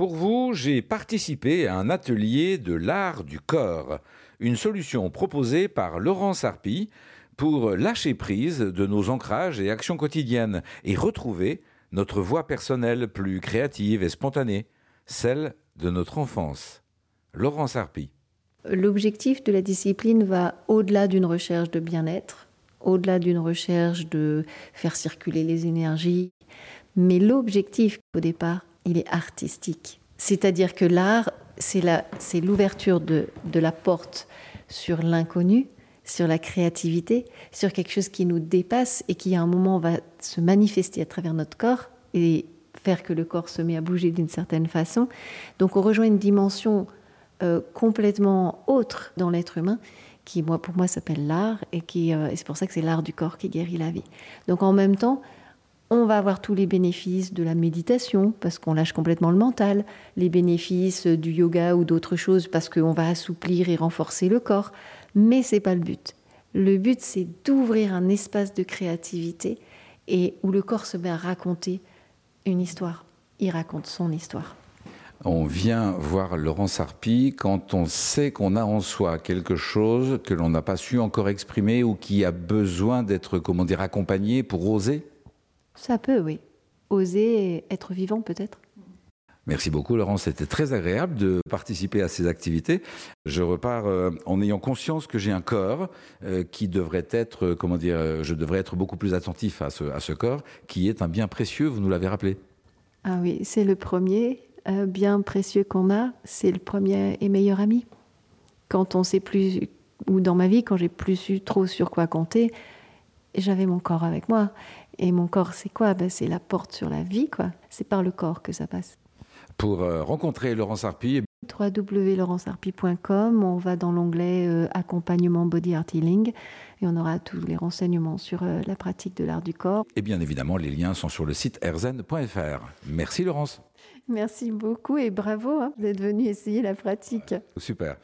Pour vous, j'ai participé à un atelier de l'art du corps, une solution proposée par Laurent Sarpi pour lâcher prise de nos ancrages et actions quotidiennes et retrouver notre voix personnelle plus créative et spontanée, celle de notre enfance. Laurent Sarpi. L'objectif de la discipline va au-delà d'une recherche de bien-être, au-delà d'une recherche de faire circuler les énergies, mais l'objectif au départ, il est artistique. C'est-à-dire que l'art, c'est l'ouverture de, de la porte sur l'inconnu, sur la créativité, sur quelque chose qui nous dépasse et qui à un moment va se manifester à travers notre corps et faire que le corps se met à bouger d'une certaine façon. Donc on rejoint une dimension euh, complètement autre dans l'être humain qui moi pour moi s'appelle l'art et qui euh, c'est pour ça que c'est l'art du corps qui guérit la vie. Donc en même temps, on va avoir tous les bénéfices de la méditation parce qu'on lâche complètement le mental, les bénéfices du yoga ou d'autres choses parce qu'on va assouplir et renforcer le corps, mais c'est pas le but. Le but c'est d'ouvrir un espace de créativité et où le corps se met à raconter une histoire. Il raconte son histoire. On vient voir Laurent Sarpi quand on sait qu'on a en soi quelque chose que l'on n'a pas su encore exprimer ou qui a besoin d'être, comment dire, accompagné pour oser Ça peut, oui. Oser être vivant peut-être. Merci beaucoup Laurent, c'était très agréable de participer à ces activités. Je repars euh, en ayant conscience que j'ai un corps euh, qui devrait être, euh, comment dire, je devrais être beaucoup plus attentif à ce, à ce corps qui est un bien précieux, vous nous l'avez rappelé. Ah oui, c'est le premier bien précieux qu'on a, c'est le premier et meilleur ami. Quand on sait plus, ou dans ma vie, quand j'ai plus su trop sur quoi compter, j'avais mon corps avec moi. Et mon corps, c'est quoi? Ben, C'est la porte sur la vie, quoi. C'est par le corps que ça passe pour euh, rencontrer Laurent Sarpi www.laurentsarpi.com, on va dans l'onglet euh, accompagnement body art healing et on aura tous les renseignements sur euh, la pratique de l'art du corps. Et bien évidemment, les liens sont sur le site erzen.fr. Merci Laurence. Merci beaucoup et bravo hein, d'être venu essayer la pratique. Super.